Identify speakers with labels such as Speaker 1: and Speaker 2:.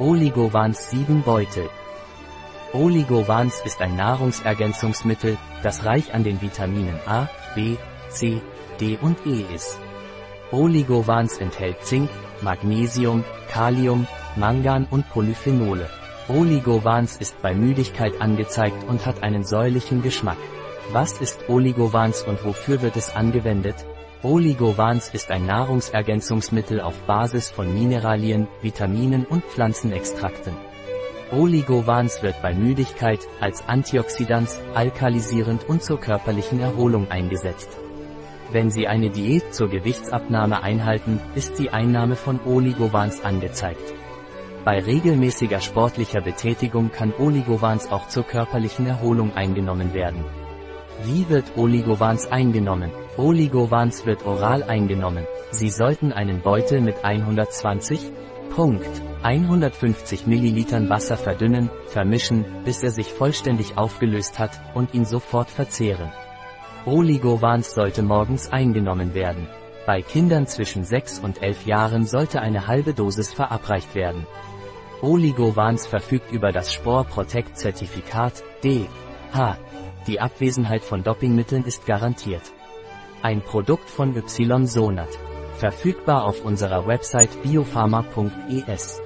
Speaker 1: Oligovans 7 Beutel. Oligovans ist ein Nahrungsergänzungsmittel, das reich an den Vitaminen A, B, C, D und E ist. Oligovans enthält Zink, Magnesium, Kalium, Mangan und Polyphenole. Oligovans ist bei Müdigkeit angezeigt und hat einen säuerlichen Geschmack. Was ist Oligovans und wofür wird es angewendet? Oligovans ist ein Nahrungsergänzungsmittel auf Basis von Mineralien, Vitaminen und Pflanzenextrakten. Oligovans wird bei Müdigkeit, als Antioxidans, alkalisierend und zur körperlichen Erholung eingesetzt. Wenn Sie eine Diät zur Gewichtsabnahme einhalten, ist die Einnahme von Oligovans angezeigt. Bei regelmäßiger sportlicher Betätigung kann Oligovans auch zur körperlichen Erholung eingenommen werden. Wie wird Oligovans eingenommen? Oligovans wird oral eingenommen. Sie sollten einen Beutel mit 120, Punkt, 150 ml Wasser verdünnen, vermischen, bis er sich vollständig aufgelöst hat, und ihn sofort verzehren. Oligovans sollte morgens eingenommen werden. Bei Kindern zwischen 6 und 11 Jahren sollte eine halbe Dosis verabreicht werden. Oligovans verfügt über das Spore Protect Zertifikat, D. H. Die Abwesenheit von Dopingmitteln ist garantiert. Ein Produkt von Y-Sonat. Verfügbar auf unserer Website biopharma.es.